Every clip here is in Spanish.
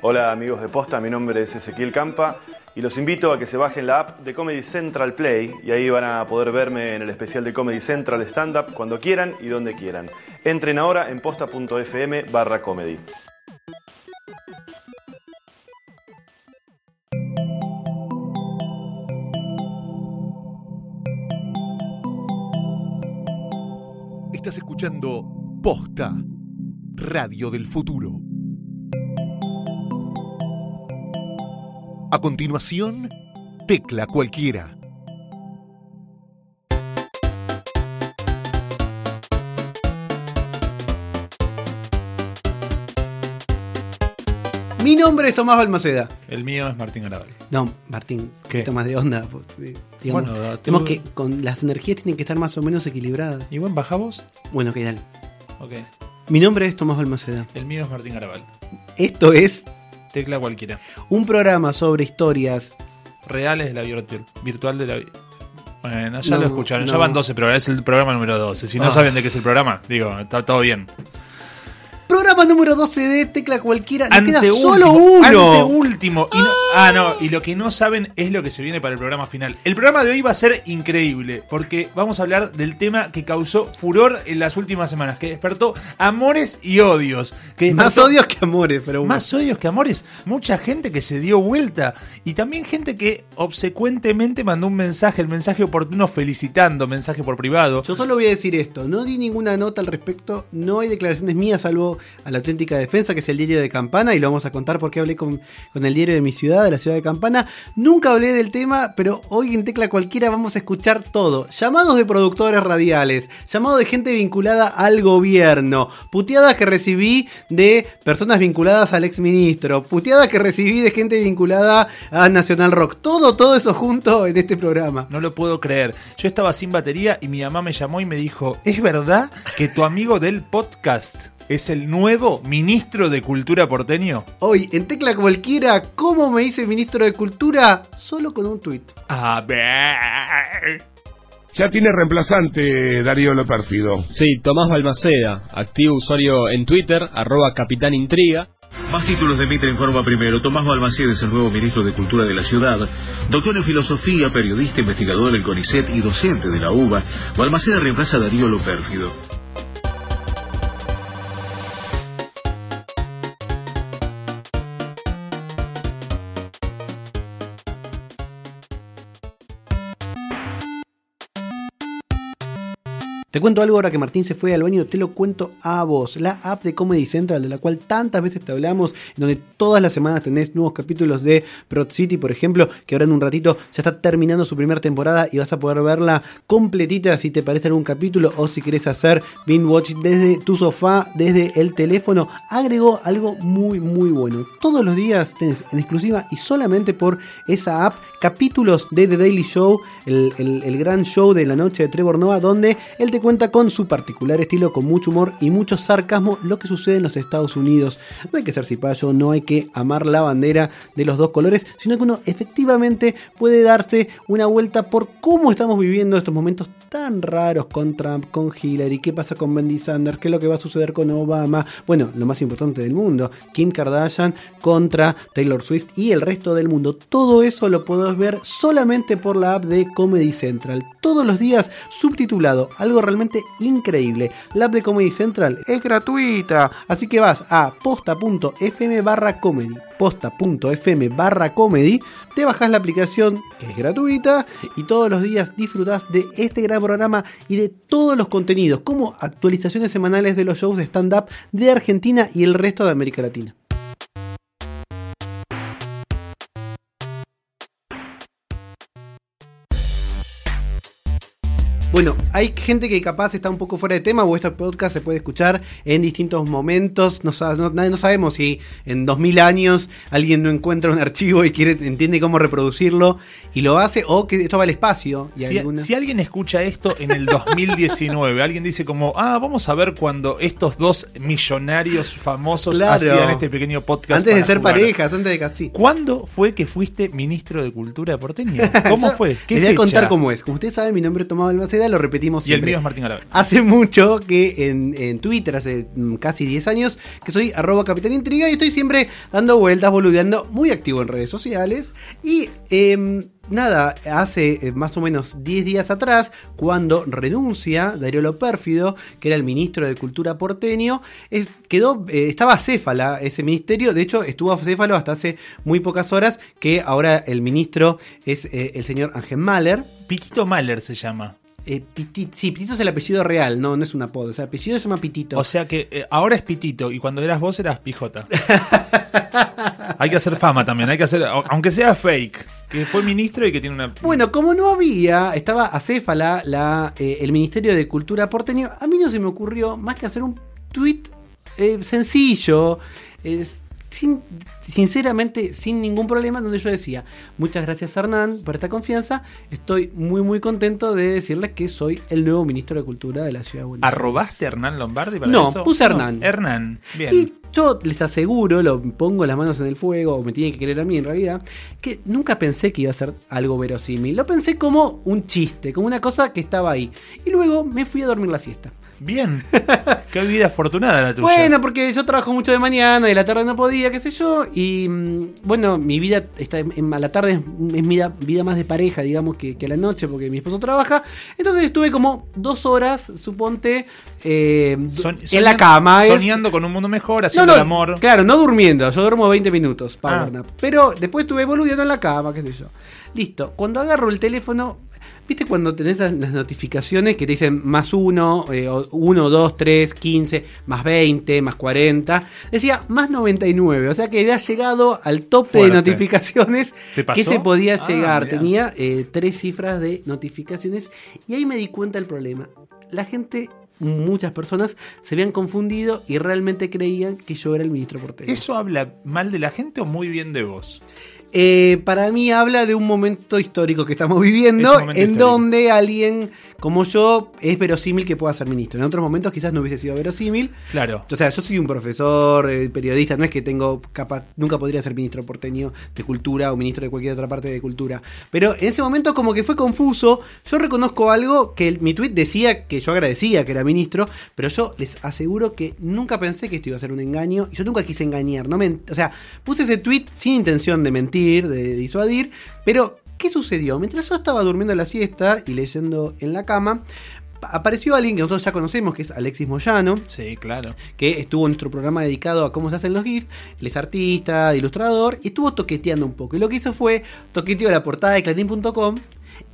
Hola amigos de Posta, mi nombre es Ezequiel Campa y los invito a que se bajen la app de Comedy Central Play y ahí van a poder verme en el especial de Comedy Central Stand Up cuando quieran y donde quieran. Entren ahora en posta.fm barra comedy. Estás escuchando Posta, Radio del Futuro. A continuación, Tecla Cualquiera. Mi nombre es Tomás Balmaceda. El mío es Martín Garabal. No, Martín, ¿Qué? un poquito más de onda. eh, Digamos, Bueno, tú- tenemos que, con las energías tienen que estar más o menos equilibradas. ¿Y bueno, bajamos? Bueno, ok, dale. Ok. Mi nombre es Tomás Balmaceda. El mío es Martín Garabal. Esto es Tecla cualquiera. un programa sobre historias. Reales de la virtual. Virtual de la. Bueno, ya No, lo escucharon. Ya no. van 12 programas. Es el programa número 12. Si no Ah. saben de qué es el programa, digo, está todo bien. Programa número 12 de Tecla Cualquiera. Nos queda solo uno. Anteúltimo. Y no- ah, no. Y lo que no saben es lo que se viene para el programa final. El programa de hoy va a ser increíble. Porque vamos a hablar del tema que causó furor en las últimas semanas. Que despertó amores y odios. Que Más odios que amores, pero bueno. Más odios que amores. Mucha gente que se dio vuelta. Y también gente que obsecuentemente mandó un mensaje, el mensaje oportuno felicitando, mensaje por privado. Yo solo voy a decir esto, no di ninguna nota al respecto, no hay declaraciones mías salvo a la auténtica defensa, que es el diario de Campana, y lo vamos a contar porque hablé con, con el diario de mi ciudad, de la ciudad de Campana. Nunca hablé del tema, pero hoy en Tecla Cualquiera vamos a escuchar todo. Llamados de productores radiales, llamados de gente vinculada al gobierno, puteadas que recibí de personas vinculadas al exministro, puteadas que recibí de gente vinculada a Nacional Rock. Todo, todo eso junto en este programa. No lo puedo creer. Yo estaba sin batería y mi mamá me llamó y me dijo, ¿es verdad que tu amigo del podcast es el nuevo ministro de Cultura porteño? Hoy en Tecla Cualquiera, ¿cómo me hice ministro de Cultura? Solo con un tuit. A ver. Ya tiene reemplazante Darío Lopérfido. Sí, Tomás Balmaceda, activo usuario en Twitter, arroba Capitán Intriga. Más títulos de Mitre informa primero. Tomás Balmaceda es el nuevo ministro de Cultura de la ciudad. Doctor en filosofía, periodista, investigador del CONICET y docente de la UBA. Balmaceda reemplaza a Darío Lopérfido. Te cuento algo ahora que Martín se fue al baño, te lo cuento a vos. La app de Comedy Central, de la cual tantas veces te hablamos, donde todas las semanas tenés nuevos capítulos de Broad City, por ejemplo, que ahora en un ratito ya está terminando su primera temporada y vas a poder verla completita si te parece algún capítulo o si querés hacer binge watch desde tu sofá, desde el teléfono. Agregó algo muy, muy bueno. Todos los días tenés en exclusiva y solamente por esa app capítulos de The Daily Show, el, el- gran show de la noche de Trevor Noah, donde él te cuenta con su particular estilo, con mucho humor y mucho sarcasmo, lo que sucede en los Estados Unidos. No hay que ser cipayo, no hay que amar la bandera de los dos colores, sino que uno efectivamente puede darse una vuelta por cómo estamos viviendo estos momentos tan raros con Trump, con Hillary, qué pasa con Bendy Sanders, qué es lo que va a suceder con Obama, bueno, lo más importante del mundo, Kim Kardashian contra Taylor Swift y el resto del mundo. Todo eso lo podés ver solamente por la app de Comedy Central. Todos los días subtitulado, algo realmente increíble. La app de Comedy Central es gratuita, así que vas a posta.fm barra comedy, posta.fm barra comedy, te bajas la aplicación que es gratuita y todos los días disfrutas de este gran programa y de todos los contenidos, como actualizaciones semanales de los shows de stand-up de Argentina y el resto de América Latina. Bueno, hay gente que capaz está un poco fuera de tema o este podcast se puede escuchar en distintos momentos. No, no- no sabemos si en 2000 años alguien no encuentra un archivo y quiere entiende cómo reproducirlo y lo hace o que esto va al espacio. Y Si, alguna- si alguien escucha esto en el 2019, alguien dice como, ah, vamos a ver cuando estos dos millonarios famosos Claro. hacían este pequeño podcast. Antes de ser jugar. parejas, antes de casi. ¿Cuándo fue que fuiste ministro de Cultura de porteño? ¿Cómo fue? ¿Qué Les voy a fecha? contar cómo es. Como ustedes saben, mi nombre es Tomás Balmaceda, lo repetimos Y el siempre. mío es Martín Garabal. Hace mucho que en, en Twitter, hace mm, casi 10 años, que soy arroba Capitán Intriga y estoy siempre dando vueltas, boludeando, muy activo en redes sociales. Y em, nada, hace eh, más o menos 10 días atrás, cuando renuncia Darío Pérfido, que era el ministro de Cultura porteño, es- quedó, eh, estaba acéfala ese ministerio, de hecho estuvo acéfalo hasta hace muy pocas horas, que ahora el ministro es eh, el señor Ángel Mahler. Pitito Mahler se llama. Eh, Pitit- sí, Pitito es el apellido real, no, no es un apodo. O sea, el apellido se llama Pitito. O sea que eh, ahora es Pitito y cuando eras vos eras Pijota. hay que hacer fama también, hay que hacer, au- aunque sea fake, que fue ministro y que tiene una... bueno, como no había, estaba acéfala la, eh, el Ministerio de Cultura porteño, a mí no se me ocurrió más que hacer un tweet eh, sencillo, es- sin, sinceramente sin ningún problema, donde yo decía, muchas gracias Hernán por esta confianza, estoy muy muy contento de decirles que soy el nuevo ministro de Cultura de la ciudad de Buenos Aires. ¿Arrobaste a Hernán Lombardi para No, eso? puse Hernán. No, Hernán, bien. Y yo les aseguro, lo pongo las manos en el fuego, o me tienen que creer a mí en realidad, que nunca pensé que iba a ser algo verosímil. Lo pensé como un chiste, como una cosa que estaba ahí. Y luego me fui a dormir la siesta. Bien. Qué vida afortunada la tuya. Bueno, porque yo trabajo mucho de mañana, de la tarde no podía, qué sé yo. Y mm, bueno, mi vida está en, la tarde es, es vida, vida más de pareja, digamos, que, que a la noche, porque mi esposo trabaja. Entonces estuve como dos horas, suponte, eh, en la cama. es- Soñando con un mundo mejor, haciendo el amor. Claro, no durmiendo, yo duermo 20 minutos, power Ah. Pero después estuve boludeando en la cama, qué sé yo. Listo, cuando agarro el teléfono, ¿viste cuando tenés las, las notificaciones que te dicen más 1, 1, 2, 3, 15, más 20, más 40? Decía más 99, o sea que había llegado al tope de notificaciones que se podía Ah, llegar. mirá. Tenía eh, tres cifras de notificaciones y ahí me di cuenta del problema. La gente... Muchas personas se habían confundido y realmente creían que yo era el ministro porteño. ¿Eso habla mal de la gente o muy bien de vos? Eh, para mí habla de un momento histórico que estamos viviendo, en histórico. donde alguien como yo es verosímil que pueda ser ministro. En otros momentos quizás no hubiese sido verosímil. Claro. O sea, yo soy un profesor, eh, periodista, no es que tengo capaz, nunca podría ser ministro porteño de cultura o ministro de cualquier otra parte de cultura. Pero en ese momento como que fue confuso. Yo reconozco algo que el- mi tweet decía que yo agradecía que era ministro, pero yo les aseguro que nunca pensé que esto iba a ser un engaño. Y yo nunca quise engañar. No me, o sea, puse ese tweet sin intención de mentir, de disuadir, pero ¿qué sucedió? Mientras yo estaba durmiendo la siesta y leyendo en la cama, apareció alguien que nosotros ya conocemos, que es Alexis Moyano Sí, claro. que estuvo en nuestro programa dedicado a cómo se hacen los GIF. Él es artista, ilustrador, y estuvo toqueteando un poco. Y lo que hizo fue toqueteó la portada de clarín.com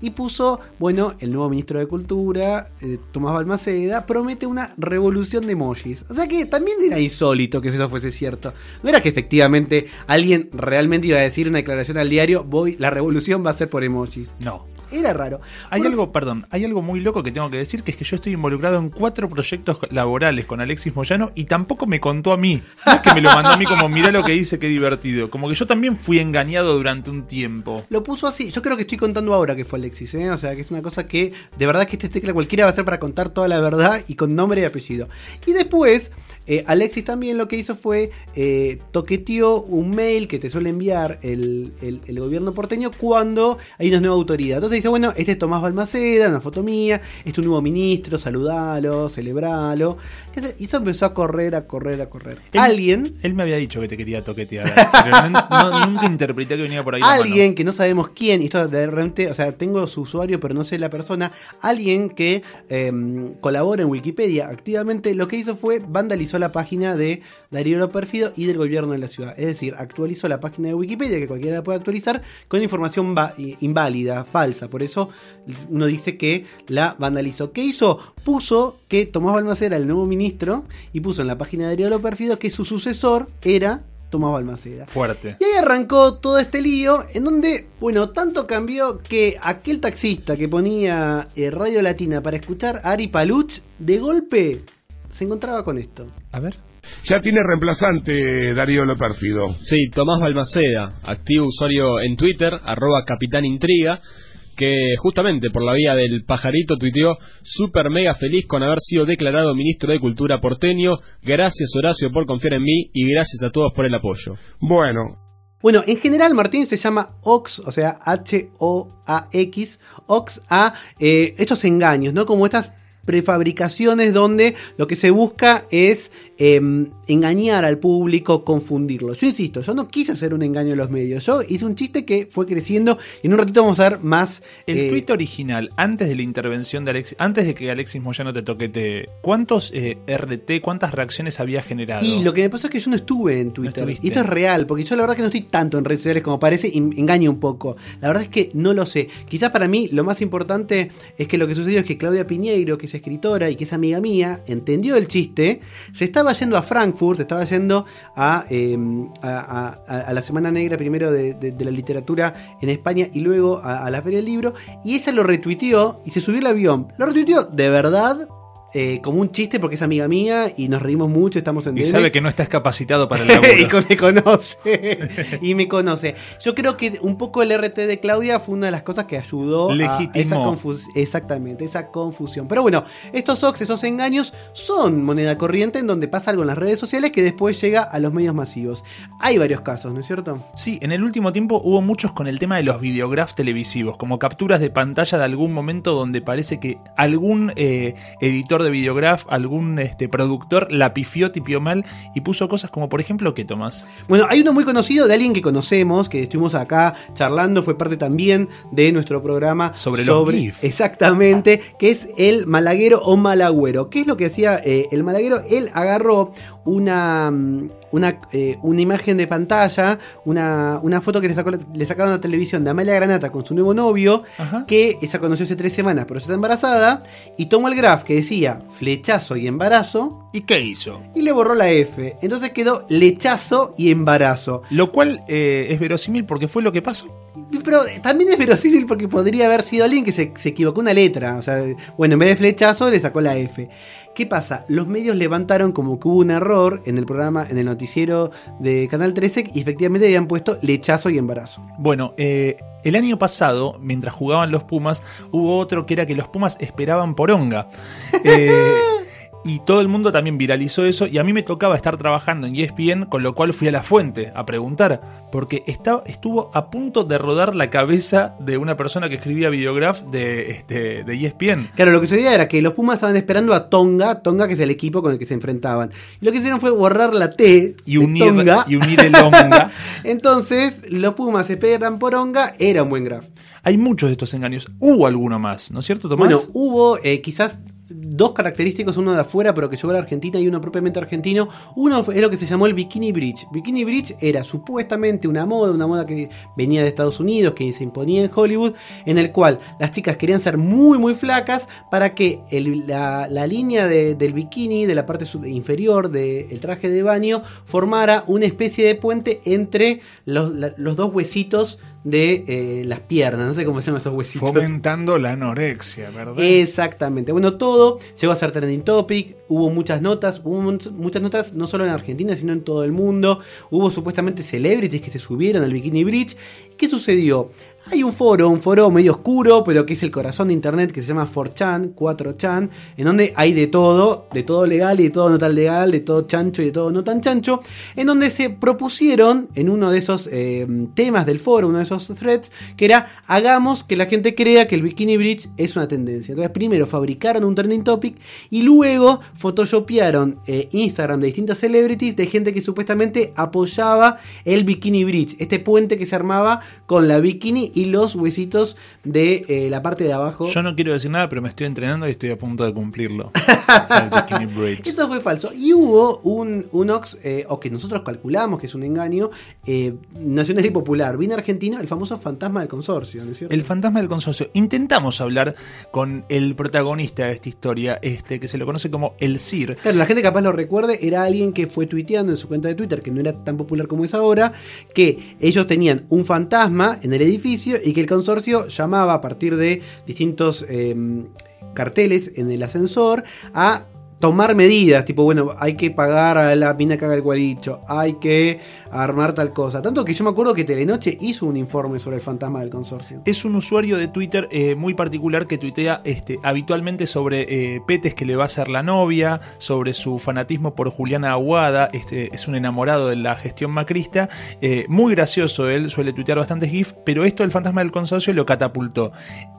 y puso, bueno, el nuevo ministro de Cultura, eh, Tomás Balmaceda, promete una revolución de emojis. O sea que también era insólito que eso fuese cierto. No era que efectivamente alguien realmente iba a decir una declaración al diario, voy, la revolución va a ser por emojis. No. Era raro. Hay algo, perdón, hay algo muy loco que tengo que decir, que es que yo estoy involucrado en cuatro proyectos laborales con Alexis Moyano y tampoco me contó a mí. No es que me lo mandó a mí como, mirá lo que dice, qué divertido. Como que yo también fui engañado durante un tiempo. Lo puso así. Yo creo que estoy contando ahora que fue Alexis, ¿eh? O sea, que es una cosa que de verdad que este tecla cualquiera va a ser para contar toda la verdad y con nombre y apellido. Y después, eh, Alexis también lo que hizo fue eh, toqueteó un mail que te suele enviar el, el- el gobierno porteño cuando hay una nueva autoridad. Entonces dice, bueno, este es Tomás Balmaceda, una foto mía, este es un nuevo ministro, saludalo, celebralo. Y eso empezó a correr, a correr, a correr. Él- Alguien Él me había dicho que te quería toquetear. Pero no- no- nunca interpreté que venía por ahí. mano. alguien que no sabemos quién, y esto de repente, o sea, tengo su usuario, pero no sé la persona, alguien que em, colabora en Wikipedia activamente, lo que hizo fue vandalizó la página de Darío Lo Pérfido y del gobierno de la ciudad. Es decir, actualizó la página de Wikipedia, que cualquiera la puede actualizar, con información inválida, falsa. Por eso uno dice que la vandalizó. ¿Qué hizo? Puso que Tomás Balmaceda era el nuevo ministro y puso en la página de Darío Lo Pérfido que su sucesor era Tomás Balmaceda. Fuerte. Y ahí arrancó todo este lío en donde, bueno, tanto cambió que aquel taxista que ponía eh, Radio Latina para escuchar a Ari Paluch, de golpe se encontraba con esto. A ver. Ya tiene reemplazante Darío Loperfido. Sí, Tomás Balmaceda, activo usuario en Twitter, arroba Capitán Intriga, que justamente por la vía del pajarito tuiteó super mega feliz con haber sido declarado ministro de Cultura porteño. Gracias Horacio por confiar en mí y gracias a todos por el apoyo. Bueno, Bueno, en general Martín se llama Ox, o sea, H-O-A-X, Ox a eh, estos engaños, ¿no? Como estas prefabricaciones donde lo que se busca es eh, engañar al público, confundirlo. Yo insisto, yo no quise hacer un engaño a los medios, yo hice un chiste que fue creciendo y en un ratito vamos a ver más... El eh, tuit original, antes de la intervención de Alexis, antes de que Alexis Moyano te toquete, ¿cuántos eh, RT, cuántas reacciones había generado? Y lo que me pasó es que yo no estuve en Twitter. y esto es real, porque yo la verdad que no estoy tanto en redes sociales como parece y engaño un poco. La verdad es que no lo sé. Quizás para mí lo más importante es que lo que sucedió es que Claudia Piñeiro, que es escritora y que es amiga mía, entendió el chiste, se estaba yendo a Frankfurt, estaba yendo a, a la Semana Negra primero de, la literatura en España y luego a, la Feria del Libro, y ella lo retuiteó y se subió al avión. Lo retuiteó de verdad. Eh, como un chiste porque es amiga mía y nos reímos mucho, estamos en y DM. sabe que no estás capacitado para el y laburo. con- me conoce. y me conoce. Yo creo que un poco el RT de Claudia fue una de las cosas que ayudó a esa confusión. Exactamente, esa confusión. Pero bueno, estos ox, esos engaños, son moneda corriente en donde pasa algo en las redes sociales que después llega a los medios masivos. Hay varios casos, ¿no es cierto? Sí, en el último tiempo hubo muchos con el tema de los videographs televisivos, como capturas de pantalla de algún momento donde parece que algún eh, editor de videograph, algún este, productor la pifió, tipió mal y puso cosas como, por ejemplo, ¿qué Tomás? Bueno, hay uno muy conocido de alguien que conocemos, que estuvimos acá charlando, fue parte también de nuestro programa Sobre los GIF. Exactamente, que es el malaguero o malagüero. ¿Qué es lo que hacía eh, el malaguero? Él agarró una, mm, una, eh, una imagen de pantalla, una, una foto que le, sacó, le sacaron a la televisión de Amalia Granata con su nuevo novio, Ajá. que ella conoció hace tres semanas, pero ya está embarazada, y tomó el graph que decía flechazo y embarazo, ¿Y qué hizo? y le borró la F. Entonces quedó lechazo y embarazo. Lo cual eh, es verosímil porque fue lo que pasó. Pero también es verosímil porque podría haber sido alguien que se, se equivocó una letra. O sea, bueno, en vez de flechazo le sacó la F. ¿Qué pasa? Los medios levantaron como que hubo un error en el programa, en el noticiero de Canal 13 y efectivamente habían puesto lechazo y embarazo. Bueno, eh, el año pasado, mientras jugaban los Pumas, hubo otro que era que los Pumas esperaban poronga. Eh, y todo el mundo también viralizó eso. Y a mí me tocaba estar trabajando en ESPN, con lo cual fui a la fuente a preguntar. Porque estaba, estuvo a punto de rodar la cabeza de una persona que escribía videograph de, este, de ESPN. Claro, lo que sucedía era que los Pumas estaban esperando a Tonga, Tonga que es el equipo con el que se enfrentaban. Y lo que hicieron fue borrar la T Y de unir, Tonga. y unir el onga. Entonces, los Pumas se esperan por Onga, era un buen graph. Hay muchos de estos engaños. Hubo alguno más, ¿no es cierto, Tomás? Bueno, hubo eh, quizás dos característicos, uno de afuera pero que llegó a la Argentina y uno propiamente argentino. Uno es lo que se llamó el Bikini Bridge. Bikini Bridge era supuestamente una moda, una moda que venía de Estados Unidos, que se imponía en Hollywood, en el cual las chicas querían ser muy muy flacas para que la, la línea de- del bikini, de la parte inferior del traje de baño, formara una especie de puente entre los, los dos huesitos de eh, las piernas. No sé cómo se llaman esos huesitos. Fomentando la anorexia, ¿verdad? Exactamente. Bueno, todo llegó a ser trending topic. Hubo muchas notas, hubo muchas notas no solo en Argentina, sino en todo el mundo. Hubo supuestamente celebrities que se subieron al Bikini Bridge. ¿Qué sucedió? Hay un foro, un foro medio oscuro, pero que es el corazón de internet que se llama 4chan, 4chan, en donde hay de todo, de todo legal y de todo no tan legal, de todo chancho y de todo no tan chancho, en donde se propusieron en uno de esos eh, temas del foro, uno de esos threads, que era hagamos que la gente crea que el Bikini Bridge es una tendencia. Entonces primero fabricaron un trending topic y luego photoshopearon eh, Instagram de distintas celebrities de gente que supuestamente apoyaba el Bikini Bridge, este puente que se armaba con la bikini y los huesitos de eh, la parte de abajo. Yo no quiero decir nada, pero me estoy entrenando y estoy a punto de cumplirlo. Esto fue falso. Y hubo un, un Ox, eh, o que nosotros calculamos que es un engaño, eh, nacional y popular, bien argentino, el famoso fantasma del consorcio, ¿no es cierto? El fantasma del consorcio. Intentamos hablar con el protagonista de esta historia, este que se lo conoce como el CIR. Claro, la gente capaz lo recuerde, era alguien que fue tuiteando en su cuenta de Twitter, que no era tan popular como es ahora, que ellos tenían un fantasma en el edificio y que el consorcio llamaba a partir de distintos eh, carteles en el ascensor a tomar medidas, tipo, bueno, hay que pagar a la mina que haga el guaricho, hay que armar tal cosa. Tanto que yo me acuerdo que Telenoche hizo un informe sobre el fantasma del consorcio. Es un usuario de Twitter eh, muy particular que tuitea este, habitualmente sobre eh, petes que le va a hacer la novia, sobre su fanatismo por Juliana Aguada, este, es un enamorado de la gestión macrista, eh, muy gracioso él, suele tuitear bastantes GIF, pero esto del fantasma del consorcio lo catapultó.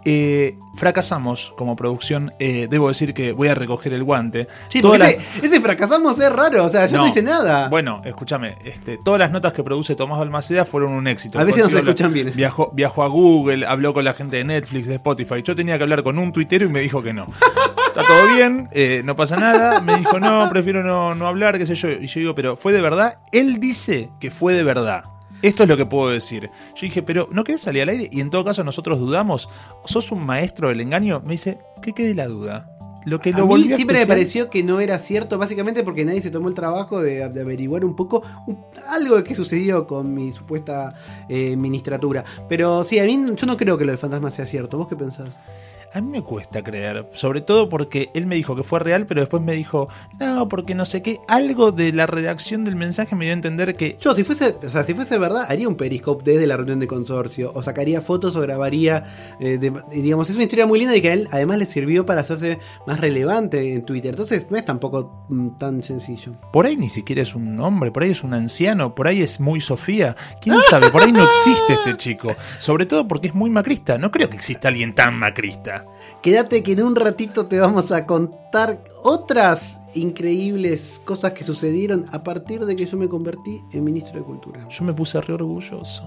Eh, fracasamos como producción, debo decir que voy a recoger el guante. Sí, porque ese, ese fracasamos es raro, o sea, yo no, hice nada. Bueno, escúchame, este, todas las notas que produce Tomás Balmaceda fueron un éxito. A veces no se escuchan bien. Viajó, viajó a Google, habló con la gente de Netflix, de Spotify. Yo tenía que hablar con un tuitero y me dijo que no. Está todo bien, eh, no pasa nada. Me dijo, no, prefiero no, no hablar, qué sé yo. Y yo digo, pero ¿fue de verdad? Él dice que fue de verdad. Esto es lo que puedo decir. Yo dije, pero ¿no querés salir al aire? Y en todo caso nosotros dudamos. ¿Sos un maestro del engaño? Me dice, ¿qué quede la duda? Lo que a mí siempre me pareció que no era cierto, básicamente porque nadie se tomó el trabajo de, de averiguar un poco un- algo que sucedió con mi supuesta eh, ministratura. Pero sí, a mí yo no creo que lo del fantasma sea cierto. ¿Vos qué pensás? A mí me cuesta creer, sobre todo porque él me dijo que fue real, pero después me dijo, no, porque no sé qué, algo de la redacción del mensaje me dio a entender que... Yo, si fuese, o sea, si fuese verdad, haría un periscope desde la reunión de consorcio, o sacaría fotos o grabaría, eh, de- digamos, es una historia muy linda y que a él además le sirvió para hacerse más relevante en Twitter. Entonces, no es tampoco mm, tan sencillo. Por ahí ni siquiera es un hombre, por ahí es un anciano, por ahí es muy Sofía. ¿Quién sabe? Por ahí no existe este chico. Sobre todo porque es muy macrista. No creo que exista alguien tan macrista. Quédate que en un ratito te vamos a contar otras increíbles cosas que sucedieron a partir de que yo me convertí en ministro de Cultura. Yo me puse re orgulloso.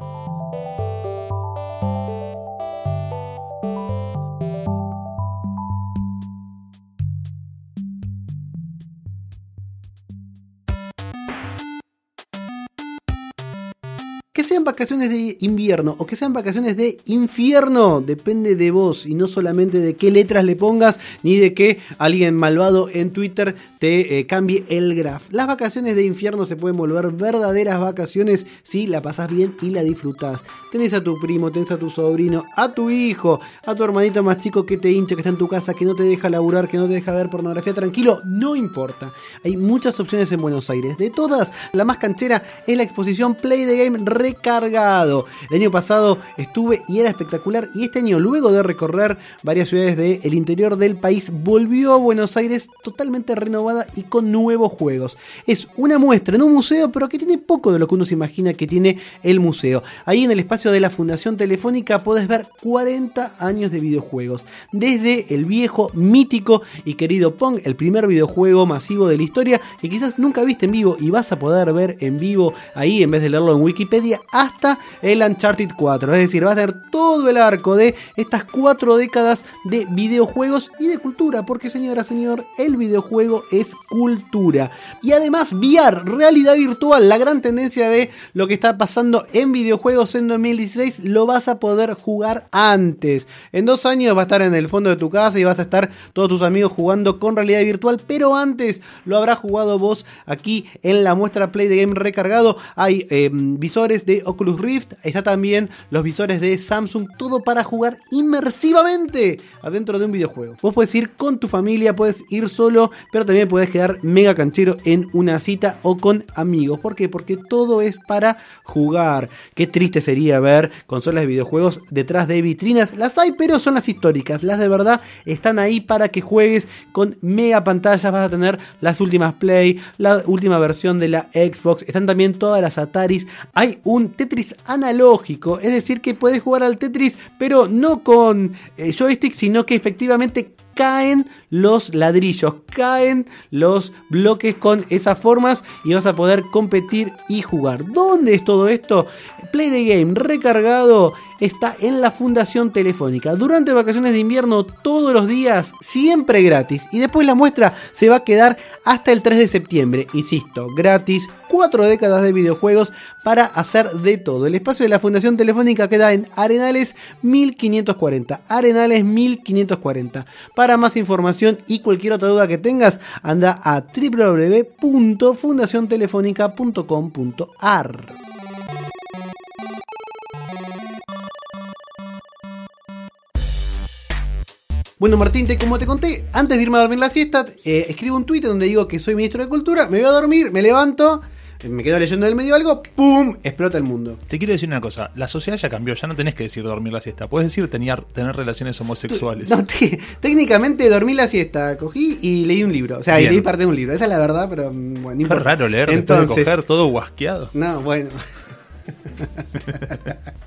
Que sean vacaciones de invierno o que sean vacaciones de infierno, depende de vos y no solamente de qué letras le pongas ni de que alguien malvado en Twitter te eh, cambie el graph. Las vacaciones de infierno se pueden volver verdaderas vacaciones si la pasás bien y la disfrutás. Tenés a tu primo, tenés a tu sobrino, a tu hijo, a tu hermanito más chico que te hincha, que está en tu casa, que no te deja laburar, que no te deja ver pornografía, tranquilo, no importa. Hay muchas opciones en Buenos Aires. De todas, la más canchera es la exposición Play the Game recargado. El año pasado estuve y era espectacular y este año, luego de recorrer varias ciudades del interior del país, volvió a Buenos Aires totalmente renovada y con nuevos juegos. Es una muestra en un museo, pero que tiene poco de lo que uno se imagina que tiene el museo. Ahí en el espacio de la Fundación Telefónica podés ver 40 años de videojuegos. Desde el viejo, mítico y querido Pong, el primer videojuego masivo de la historia que quizás nunca viste en vivo y vas a poder ver en vivo ahí en vez de leerlo en Wikipedia, hasta el Uncharted 4. Es decir, vas a tener todo el arco de estas cuatro décadas de videojuegos y de cultura, porque señora, señor, el videojuego es cultura. Y además, VR, realidad virtual, la gran tendencia de lo que está pasando en videojuegos en 2016, lo vas a poder jugar antes. En dos años va a estar en el fondo de tu casa y vas a estar todos tus amigos jugando con realidad virtual, pero antes lo habrás jugado vos aquí en la muestra Play the Game recargado. Hay eh, visores de Oculus Rift, está también los visores de Samsung, todo para jugar inmersivamente adentro de un videojuego. Vos puedes ir con tu familia, puedes ir solo, pero también puedes quedar mega canchero en una cita o con amigos. ¿Por qué? Porque todo es para jugar. Qué triste sería ver consolas de videojuegos detrás de vitrinas. Las hay, pero son las históricas. Las de verdad están ahí para que juegues con mega pantallas. Vas a tener las últimas Play, la última versión de la Xbox. Están también todas las Ataris. Hay un Tetris analógico, es decir, que puedes jugar al Tetris, pero no con eh, joystick, sino que efectivamente caen los ladrillos, caen los bloques con esas formas y vas a poder competir y jugar. ¿Dónde es todo esto? Play the Game recargado está en la Fundación Telefónica. Durante vacaciones de invierno, todos los días, siempre gratis. Y después la muestra se va a quedar hasta el 3 de septiembre. Insisto, gratis. Cuatro décadas de videojuegos para hacer de todo. El espacio de la Fundación Telefónica queda en Arenales 1540. Arenales 1540. Para más información y cualquier otra duda que tengas, anda a www.fundaciontelefónica.com.ar. Bueno, Martín, te, como te conté, antes de irme a dormir la siesta, eh, escribo un tuit donde digo que soy ministro de Cultura, me voy a dormir, me levanto, me quedo leyendo del medio algo, ¡pum! explota el mundo. Te quiero decir una cosa, la sociedad ya cambió, ya no tenés que decir dormir la siesta, puedes decir tener, tener relaciones homosexuales. No, te- técnicamente dormí la siesta, cogí y leí un libro, o sea, y Bien. leí parte de un libro, esa es la verdad, pero mm, bueno, no importa. raro leer después de Entonces- coger todo guasqueado. No, bueno.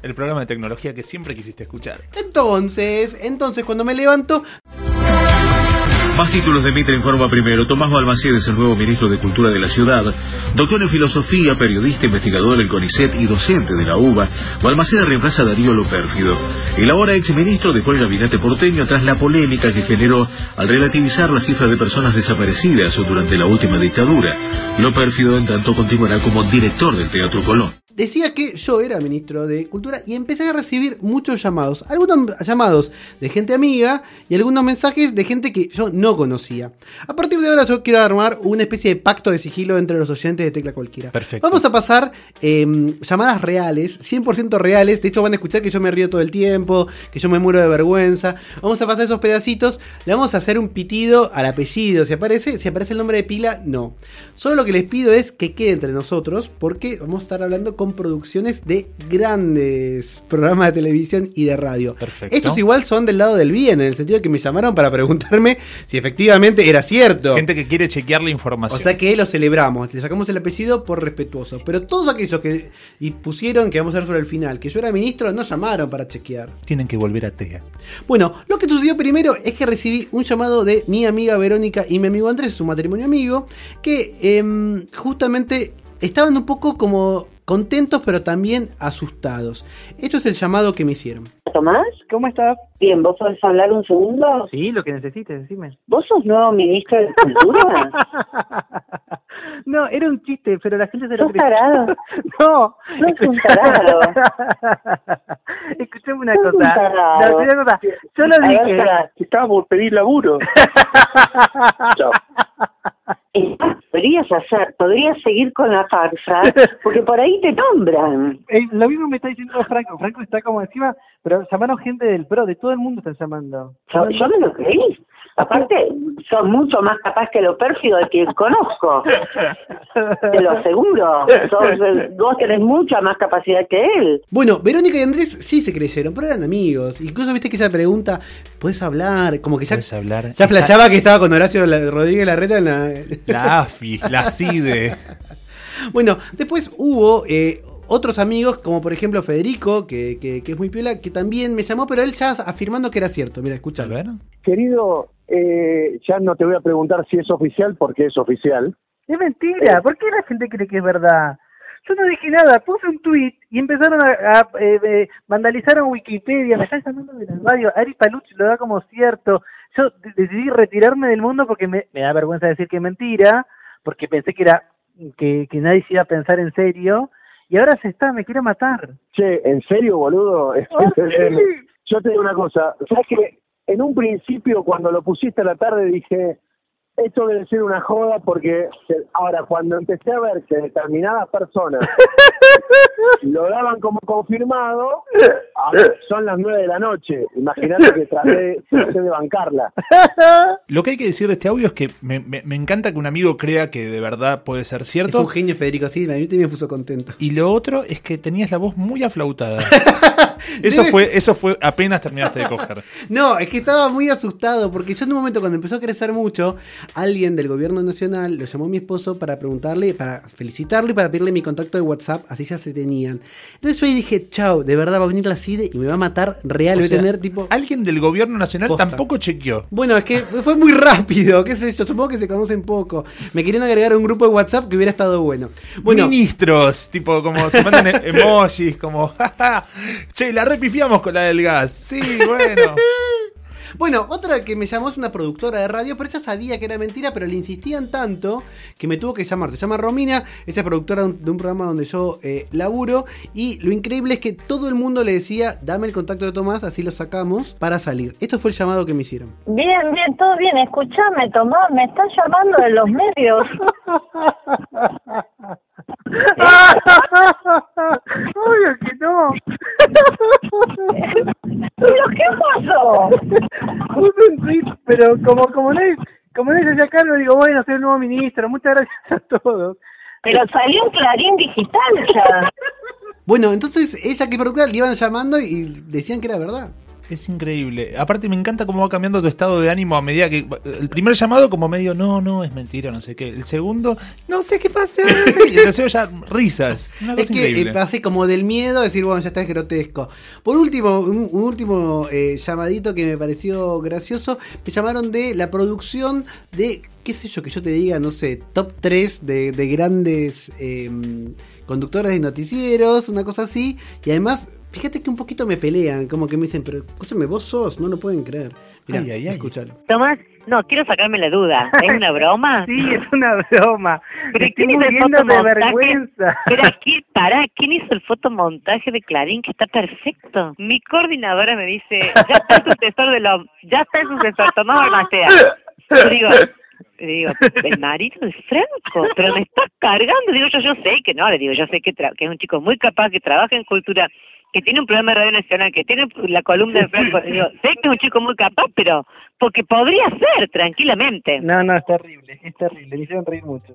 El programa de tecnología que siempre quisiste escuchar. Entonces, entonces cuando me levanto, Más títulos de Mitre informa primero. Tomás Balmaceda es el nuevo ministro de Cultura de la ciudad. Doctor en filosofía, periodista, investigador del CONICET y docente de la UBA, Balmaceda reemplaza a Darío Lopérfido. El ahora exministro dejó el gabinete porteño tras la polémica que generó al relativizar la cifra de personas desaparecidas durante la última dictadura. Lopérfido, en tanto, continuará como director del Teatro Colón. decía que yo era ministro de Cultura y empecé a recibir muchos llamados. Algunos llamados de gente amiga y algunos mensajes de gente que yo no conocía. A partir de ahora yo quiero armar una especie de pacto de sigilo entre los oyentes de Tecla Cualquiera. Perfecto. Vamos a pasar eh, llamadas reales, 100% reales. De hecho van a escuchar que yo me río todo el tiempo, que yo me muero de vergüenza. Vamos a pasar esos pedacitos. Le vamos a hacer un pitido al apellido. Si aparece, si aparece el nombre de pila, no. Solo lo que les pido es que quede entre nosotros porque vamos a estar hablando con producciones de grandes programas de televisión y de radio. Perfecto. Estos igual son del lado del bien, en el sentido de que me llamaron para preguntarme si efectivamente era cierto. Gente que quiere chequear la O información. sea que lo celebramos, le sacamos el apellido por respetuoso. Pero todos aquellos que y pusieron, que vamos a ver sobre el final, que yo era ministro, no llamaron para chequear. Tienen que volver a TEA. Bueno, lo que sucedió primero es que recibí un llamado de mi amiga Verónica y mi amigo Andrés, su matrimonio amigo, que em, justamente estaban un poco como contentos pero también asustados. Esto es el llamado que me hicieron. Tomás, ¿cómo estás? Bien, ¿vos podés hablar un segundo? Sí, lo que necesites, decime. ¿Vos sos nuevo ministro de Cultura? no, era un chiste, pero la gente se lo ¿Sos cree. tarado? no. Sos un tarado. Escuchame una Sos un cosa. tarado. No, te una cosa. Yo lo A ver, dije. pará, Estaba por pedir laburo. Chao. Podrías hacer, podrías seguir con la farsa, porque por ahí te nombran. Eh, lo mismo me está diciendo Franco. Franco está como encima, pero llamaron gente del PRO, de todo el mundo están llamando. Yo, yo me lo creí. Aparte, sos mucho más capaz que lo pérfido de que conozco. Te lo aseguro. Sos, vos tenés mucha más capacidad que él. Bueno, Verónica y Andrés sí se creyeron, pero eran amigos. Incluso viste que esa pregunta, ¿puedes hablar? Como que ya, Puedes hablar. ya flasheaba que estaba con Horacio Rodríguez Larreta en la... La AFI, la CIDE. Bueno, después hubo eh, otros amigos, como por ejemplo Federico, que, que- que es muy piola, que también me llamó, pero él ya afirmando que era cierto. Mira, escúchalo. Querido, eh, ya no te voy a preguntar si es oficial porque es oficial. Es mentira. ¿Por qué la gente cree que es verdad? Yo no dije nada, puse un tweet y empezaron a, a, eh, eh, vandalizaron Wikipedia, me están llamando de la radio, Ari Palucci lo da como cierto. Yo de- decidí retirarme del mundo porque me, me da vergüenza decir que es mentira, porque pensé que era que, que nadie se iba a pensar en serio, y ahora se está, me quiere matar. Che, ¿en serio, boludo? Ah, sí. Yo te digo una cosa. ¿Sabes que En un principio, cuando lo pusiste a la tarde, dije, esto debe ser una joda porque ahora cuando empecé a ver que determinadas personas lo daban como confirmado, a ver, son las nueve de la noche. Imagínate que traté, traté de bancarla. Lo que hay que decir de este audio es que me, me- me encanta que un amigo crea que de verdad puede ser Es cierto. un genio Federico, sí, a mí también me puso contento. Y lo otro es que tenías la voz muy aflautada. Eso Debe- fue, eso fue apenas terminaste de coger. No, es que estaba muy asustado porque yo en un momento cuando empezó a crecer mucho, alguien del gobierno nacional lo llamó a mi esposo para preguntarle, para felicitarlo y para pedirle mi contacto de WhatsApp, así ya se tenían. Entonces yo ahí dije, chao, de verdad va a venir la coincide y me va a matar real. O voy a sea, tener tipo. Alguien del gobierno nacional Posta. tampoco chequeó. Bueno, es que fue muy rápido, qué sé yo, supongo que se conocen poco. Me querían agregar un grupo de WhatsApp que hubiera estado bueno. Bueno, Ministros, tipo, como se mandan emojis, como, jaja, che, la repifiamos con la del gas. Sí, bueno. Bueno, otra que me llamó es una productora de radio, pero ella sabía que era mentira, pero le insistían tanto que me tuvo que llamar. Se llama Romina, ella es productora de un, de un programa donde yo eh, laburo. Y lo increíble es que todo el mundo le decía, dame el contacto de Tomás, así lo sacamos para salir. Esto fue el llamado que me hicieron. Bien, bien, todo bien. Escúchame, Tomás, me están llamando de los medios. Obvio que no. ¿Pero qué pasó? Puse un tweet, pero como, como nadie, como nadie se hacía cargo, digo, bueno, soy el nuevo ministro, muchas gracias a todos. Pero salió un clarín digital ya. Bueno, entonces ella que es productora le iban llamando y decían que era verdad. Es increíble. Aparte me encanta cómo va cambiando tu estado de ánimo a medida que... El primer llamado como medio, no, no, es mentira, no sé qué. El segundo, no sé qué pasa. no sé qué. Y el tercero ya risas. Una cosa Es que increíble. eh, pasé como del miedo a decir, bueno, ya está es grotesco. Por último, un, un último eh, llamadito que me pareció gracioso, me llamaron de la producción de, qué sé yo, que yo te diga, no sé, top 3 de, de grandes eh, conductores de noticieros, una cosa así. Y además, fíjate que un poquito me pelean, como que me dicen, pero escúchame, vos sos, no lo pueden creer. Mirá, Ay, ay, ay. escúchalo. Tomás, no, quiero sacarme la duda. ¿Es una broma? Sí, es una broma. Pero estoy ¿quién hizo el de vergüenza. Pero aquí, pará, ¿quién hizo el fotomontaje de Clarín que está perfecto? Mi coordinadora me dice, ya está el sucesor de lo, ya está el sucesor, Tomás Balmaceda. Digo, digo, el marido de Franco, pero me estás cargando. Digo, yo, yo sé que no, le digo, yo sé que, tra- que es un chico muy capaz, que trabaja en cultura, que tiene un programa de Radio Nacional, que tiene la columna de Franco. Digo, sé que es un chico muy capaz, pero porque podría ser, tranquilamente. No, no, es terrible, es terrible, me hicieron reír mucho.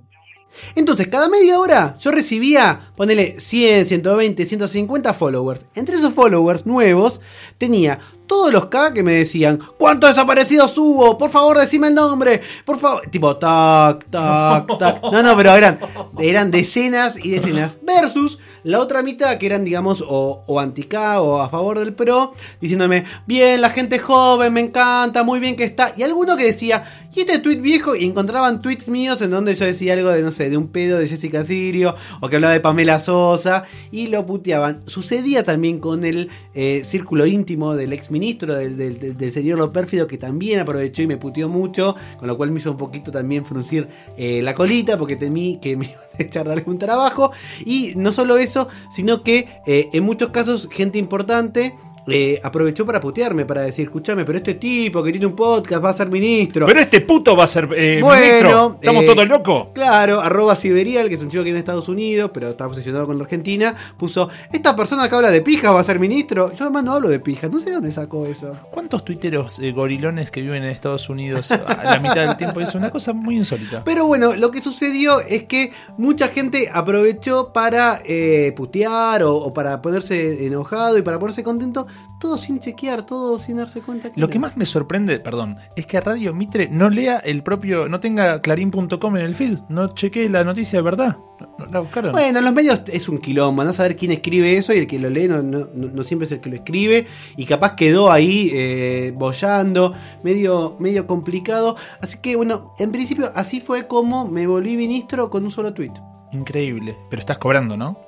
Entonces, cada media hora yo recibía, ponele 100, 120, 150 followers. Entre esos followers nuevos tenía todos los K que me decían, ¿cuántos desaparecidos hubo? Por favor, decime el nombre. Por favor. Tipo, tac, tac, tac. No, no, pero eran, eran decenas y decenas. Versus la otra mitad que eran, digamos, o, o anti-K o a favor del PRO, diciéndome, bien, la gente joven, me encanta, muy bien que está. Y alguno que decía, ¿y este tweet viejo? Y encontraban tweets míos en donde yo decía algo de, no sé, de un pedo de Jessica Sirio, o que hablaba de Pamela Sosa, y lo puteaban. Sucedía también con el eh, círculo íntimo del ex ministro, del, del- del- del señor Lo Pérfido, que también aprovechó y me puteó mucho, con lo cual me hizo un poquito también fruncir eh, la colita, porque temí que me iban a echar de algún trabajo. Y no solo eso, sino que eh, en muchos casos gente importante eh, aprovechó para putearme, para decir, escúchame, pero este tipo que tiene un podcast va a ser ministro. Pero este puto va a ser eh, Bueno, ministro. ¿Estamos eh, todos locos? Claro, arroba Siberial, que es un chico que vive en Estados Unidos, pero está obsesionado con la Argentina, puso, esta persona que habla de pijas va a ser ministro. Yo además no hablo de pijas, no sé dónde sacó eso. ¿Cuántos tuiteros eh, gorilones que viven en Estados Unidos a la mitad del tiempo? Es una cosa muy insólita. Pero bueno, lo que sucedió es que mucha gente aprovechó para eh, putear o, o para ponerse enojado y para ponerse contento, todo sin chequear, todo sin darse cuenta. Lo que más me sorprende, perdón, es que Radio Mitre no lea el propio, no tenga clarín.com en el feed, no chequee la noticia de verdad. ¿No, no la buscaron? Bueno, en los medios es un quilombo, no saber quién escribe eso y el que lo lee no- no siempre es el que lo escribe y capaz quedó ahí eh, bollando, medio, medio complicado. Así que bueno, en principio así fue como me volví ministro con un solo tweet. Increíble. Pero estás cobrando, ¿no?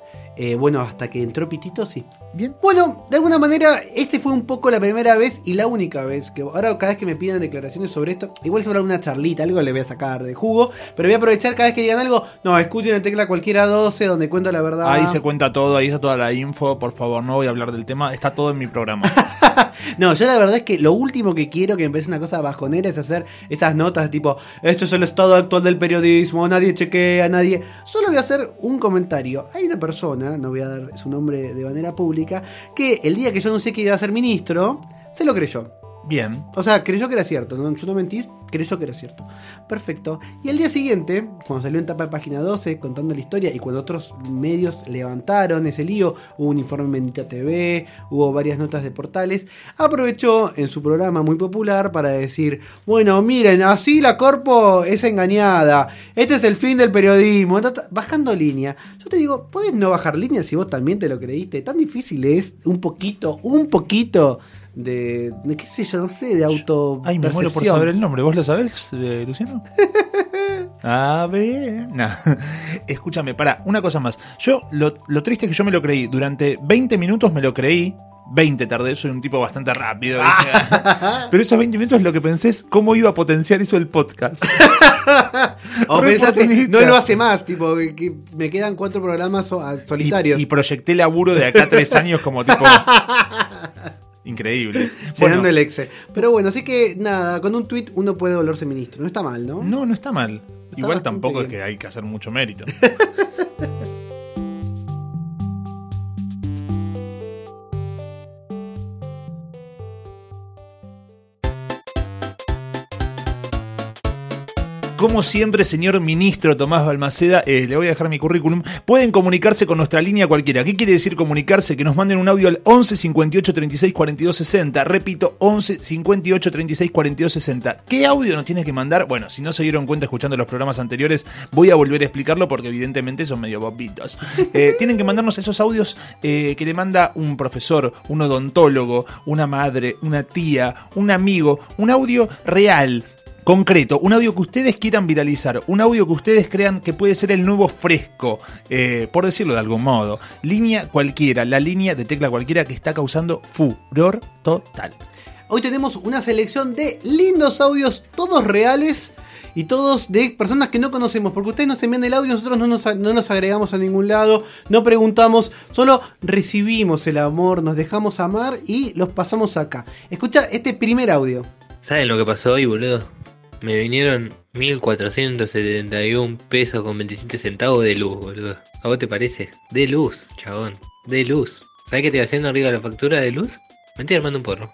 Eh, bueno, hasta que entró Pitito, sí. Bien. Bueno, de alguna manera, este fue un poco la primera vez y la única vez que ahora cada vez que me pidan declaraciones sobre esto, igual sobre una charlita, algo le voy a sacar de jugo, pero voy a aprovechar cada vez que digan algo, no, escuchen en tecla cualquiera 12 donde cuento la verdad. Ahí se cuenta todo, ahí está toda la info. Por favor, no voy a hablar del tema. Está todo en mi programa. No, yo la verdad es que lo último que quiero que me parece una cosa bajonera es hacer esas notas de tipo, esto es el estado actual del periodismo, nadie chequea, nadie. Solo voy a hacer un comentario. Hay una persona, no voy a dar su nombre de manera pública, que el día que yo anuncié que iba a ser ministro, se lo creyó. Bien. O sea, creyó que era cierto, ¿no? yo no mentí, creyó que era cierto. Perfecto. Y al día siguiente, cuando salió en tapa de página 12 contando la historia y cuando otros medios levantaron ese lío, hubo un informe en Bendita TV, hubo varias notas de portales, aprovechó en su programa muy popular para decir, bueno, miren, así la Corpo es engañada, este es el fin del periodismo, bajando línea. Yo te digo, puedes no bajar línea si vos también te lo creíste, tan difícil es un poquito, un poquito de, de qué sé yo, no sé, de auto. Ay, me muero por saber el nombre. ¿Vos lo sabés, eh, Luciano? A ver. Nah. Escúchame, para, una cosa más. Yo, lo, lo triste es que yo me lo creí. Durante 20 minutos me lo creí. 20 tardé, soy un tipo bastante rápido. Pero esos 20 minutos lo que pensé es cómo iba a potenciar eso el podcast. O pensaste, no lo hace más, tipo, que, me quedan cuatro programas solitarios. Y, y proyecté laburo de acá a tres años como tipo. Increíble. Bueno, el Excel. Pero bueno, así que nada, con un tweet uno puede volverse ministro. No está mal, ¿no? No, no está mal. Igual tampoco es que hay que hacer mucho mérito. Como siempre, señor ministro Tomás Balmaceda, eh, le voy a dejar mi currículum. Pueden comunicarse con nuestra línea cualquiera. ¿Qué quiere decir comunicarse? Que nos manden un audio al 11 58 36 42 60. Repito, 11 58 36 42 60. ¿Qué audio nos tiene que mandar? Bueno, si no se dieron cuenta escuchando los programas anteriores, voy a volver a explicarlo porque evidentemente son medio bobitos. Eh, tienen que mandarnos esos audios eh, que le manda un profesor, un odontólogo, una madre, una tía, un amigo, un audio real concreto, un audio que ustedes quieran viralizar, un audio que ustedes crean que puede ser el nuevo fresco, eh, por decirlo de algún modo. Línea cualquiera, la línea de tecla cualquiera que está causando furor total. Hoy tenemos una selección de lindos audios, todos reales y todos de personas que no conocemos, porque ustedes nos envían el audio, nosotros no nos, no nos agregamos a ningún lado, no preguntamos, solo recibimos el amor, nos dejamos amar y los pasamos acá. Escucha este primer audio. ¿Saben lo que pasó hoy, boludo? Me vinieron 1471 pesos con 27 centavos de luz, boludo. ¿A vos te parece? De luz, chabón. De luz. ¿Sabés qué estoy haciendo arriba de la factura de luz? Me estoy armando un porro.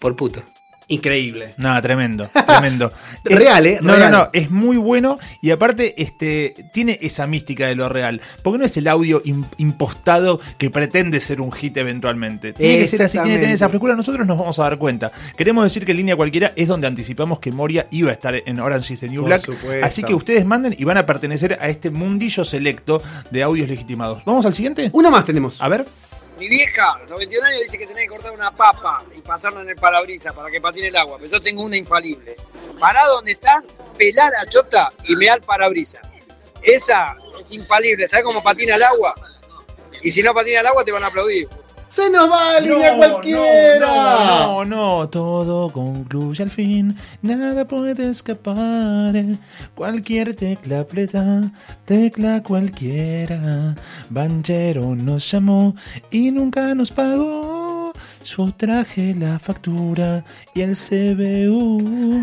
Por puto. Increíble. No, tremendo, tremendo. Real, ¿eh? No, Real. no, no, es muy bueno y aparte este tiene esa mística de lo real. Porque no es el audio im- impostado que pretende ser un hit eventualmente. Tiene que ser así, tiene que tener esa frescura. Nosotros nos vamos a dar cuenta. Queremos decir que Línea Cualquiera es donde anticipamos que Moria iba a estar en Orange is the New Por Black. supuesto. Así que ustedes manden y van a pertenecer a este mundillo selecto de audios legitimados. ¿Vamos al siguiente? Uno más tenemos. A ver. Mi vieja, 91 años, dice que tenés que cortar una papa y pasarla en el parabrisas para que patine el agua. Pero yo tengo una infalible. Pará donde estás, pelá la chota y me da el parabrisas. Esa es infalible. ¿Sabes cómo patina el agua? Y si no patina el agua, te van a aplaudir. ¡Se nos va línea cualquiera! No, no, no, todo concluye al fin, nada puede escapar. Cualquier tecla aprieta, tecla cualquiera. Banchero nos llamó y nunca nos pagó. Yo traje la factura y el CBU.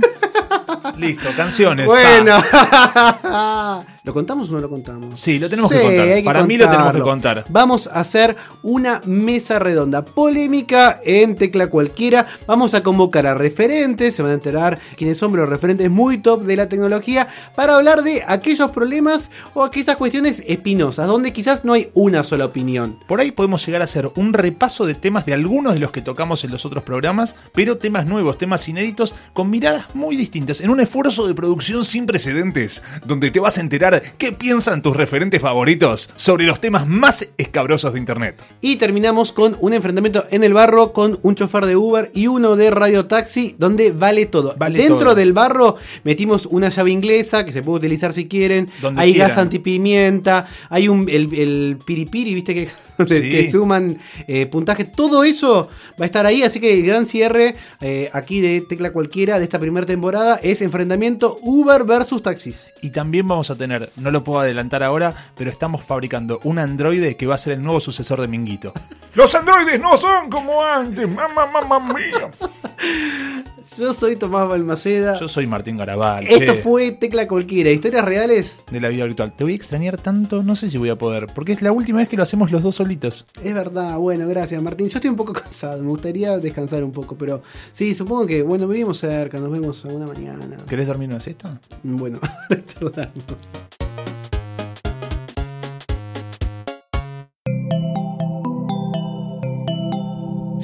Listo, canciones. Bueno. ¿Lo contamos o no lo contamos? Sí, lo tenemos que contar. que Para mí lo tenemos que contar. Vamos a hacer una mesa redonda polémica en tecla cualquiera. Vamos a convocar a referentes, se van a enterar quiénes son los referentes muy top de la tecnología para hablar de aquellos problemas o aquellas cuestiones espinosas, donde quizás no hay una sola opinión. Por ahí podemos llegar a hacer un repaso de temas de algunos de los que tocamos en los otros programas, pero temas nuevos, temas inéditos, con miradas muy distintas, en un esfuerzo de producción sin precedentes, donde te vas a enterar qué piensan tus referentes favoritos sobre los temas más escabrosos de Internet. Y terminamos con un enfrentamiento en el barro con un chofer de Uber y uno de Radio Taxi, donde vale todo. Vale Dentro todo. del barro metimos una llave inglesa que se puede utilizar si quieren. Donde hay quieran. gas antipimienta, hay un el, el piripiri, viste que Sí. te suman eh, puntaje. Todo eso va a estar ahí, así que el gran cierre eh, aquí de Tecla Cualquiera de esta primera temporada es enfrentamiento Uber versus taxis. Y también vamos a tener, no lo puedo adelantar ahora, pero estamos fabricando un androide que va a ser el nuevo sucesor de Minguito. Los androides no son como antes, mamá, mamá mía. Yo soy Tomás Balmaceda. Yo soy Martín Garabal. Esto che, fue Tecla Cualquiera. Historias reales. De la vida virtual. Te voy a extrañar tanto, no sé si voy a poder. Porque es la última vez que lo hacemos los dos solitos. Es verdad, bueno, gracias Martín. Yo estoy un poco cansado, me gustaría descansar un poco, pero sí, supongo que, bueno, vivimos cerca, nos vemos alguna mañana. ¿Querés dormir una siesta? Bueno, charlamos.